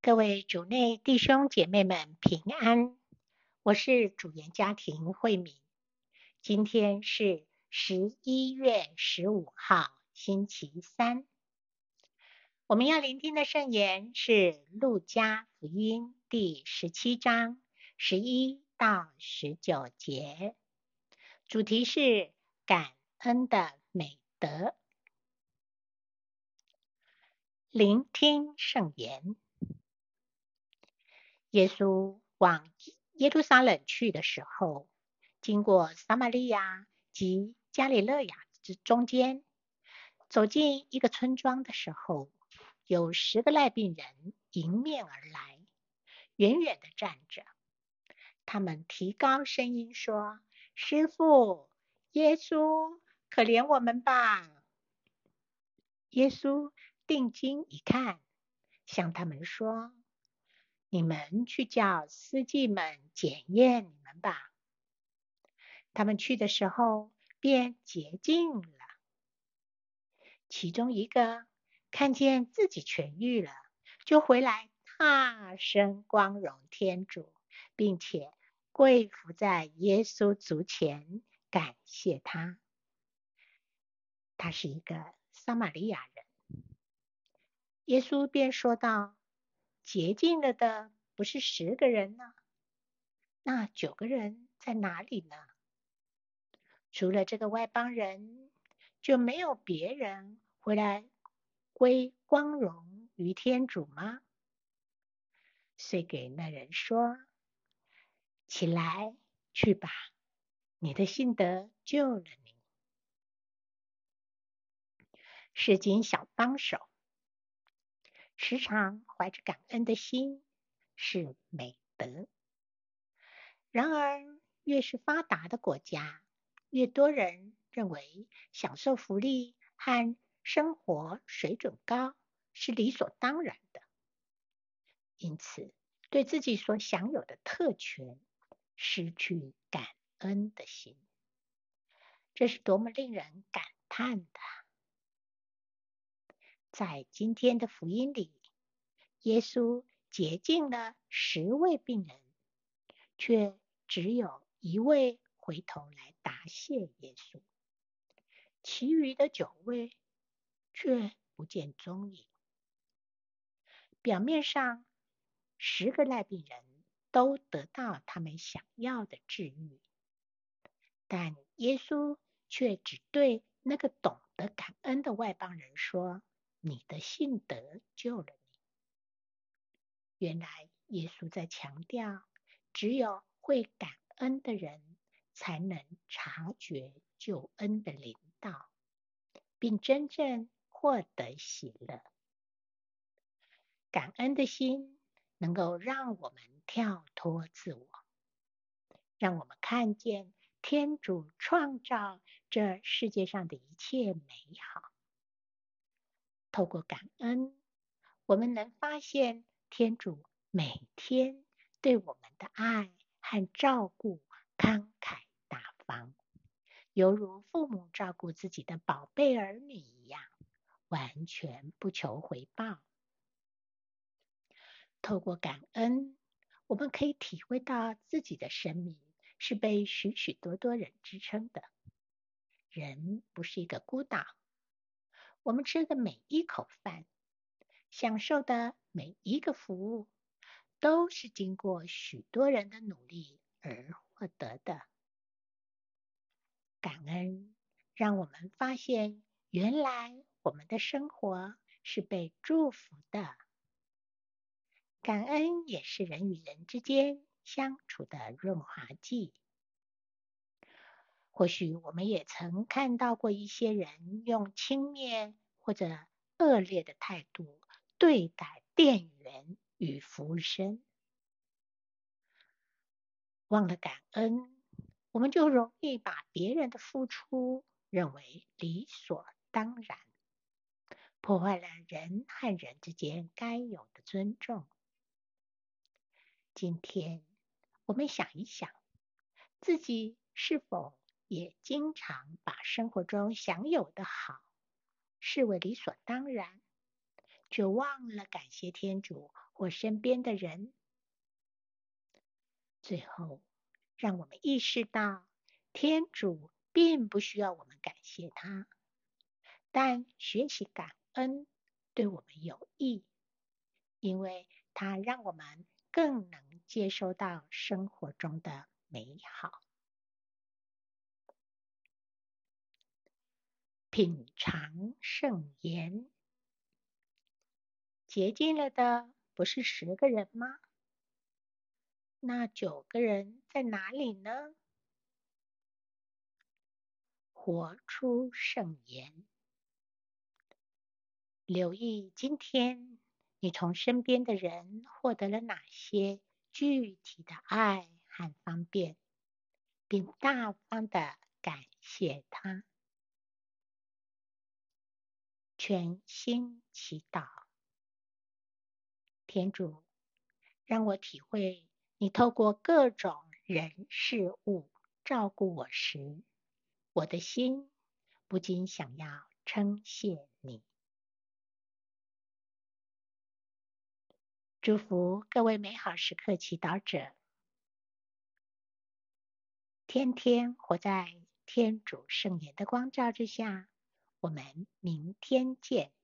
各位主内弟兄姐妹们平安，我是主言家庭慧敏。今天是十一月十五号，星期三。我们要聆听的圣言是《路加福音》第十七章十一到十九节，主题是感恩的美德。聆听圣言。耶稣往耶路撒冷去的时候，经过撒玛利亚及加里勒亚之中间，走进一个村庄的时候，有十个癞病人迎面而来，远远地站着。他们提高声音说：“师傅，耶稣，可怜我们吧！”耶稣定睛一看，向他们说。你们去叫司机们检验你们吧。他们去的时候，便洁净了。其中一个看见自己痊愈了，就回来大声光荣天主，并且跪伏在耶稣足前，感谢他。他是一个撒玛利亚人。耶稣便说道。洁净了的不是十个人呢？那九个人在哪里呢？除了这个外邦人，就没有别人回来归光荣于天主吗？遂给那人说：“起来，去吧，你的信德救了你。”圣经小帮手。时常怀着感恩的心是美德。然而，越是发达的国家，越多人认为享受福利和生活水准高是理所当然的，因此对自己所享有的特权失去感恩的心，这是多么令人感叹的！在今天的福音里，耶稣洁净了十位病人，却只有一位回头来答谢耶稣，其余的九位却不见踪影。表面上，十个赖病人都得到他们想要的治愈，但耶稣却只对那个懂得感恩的外邦人说。你的信德救了你。原来耶稣在强调，只有会感恩的人，才能察觉救恩的临到，并真正获得喜乐。感恩的心能够让我们跳脱自我，让我们看见天主创造这世界上的一切美好。透过感恩，我们能发现天主每天对我们的爱和照顾慷慨大方，犹如父母照顾自己的宝贝儿女一样，完全不求回报。透过感恩，我们可以体会到自己的生命是被许许多多人支撑的。人不是一个孤岛。我们吃的每一口饭，享受的每一个服务，都是经过许多人的努力而获得的。感恩让我们发现，原来我们的生活是被祝福的。感恩也是人与人之间相处的润滑剂。或许我们也曾看到过一些人用轻蔑或者恶劣的态度对待店员与服务生，忘了感恩，我们就容易把别人的付出认为理所当然，破坏了人和人之间该有的尊重。今天，我们想一想，自己是否也经常把生活中享有的好视为理所当然，却忘了感谢天主或身边的人。最后，让我们意识到，天主并不需要我们感谢他，但学习感恩对我们有益，因为它让我们更能接收到生活中的美好。品尝圣言，洁净了的不是十个人吗？那九个人在哪里呢？活出圣言，留意今天你从身边的人获得了哪些具体的爱和方便，并大方的感谢他。全心祈祷，天主，让我体会你透过各种人事物照顾我时，我的心不禁想要称谢你。祝福各位美好时刻祈祷者，天天活在天主圣言的光照之下。我们明天见。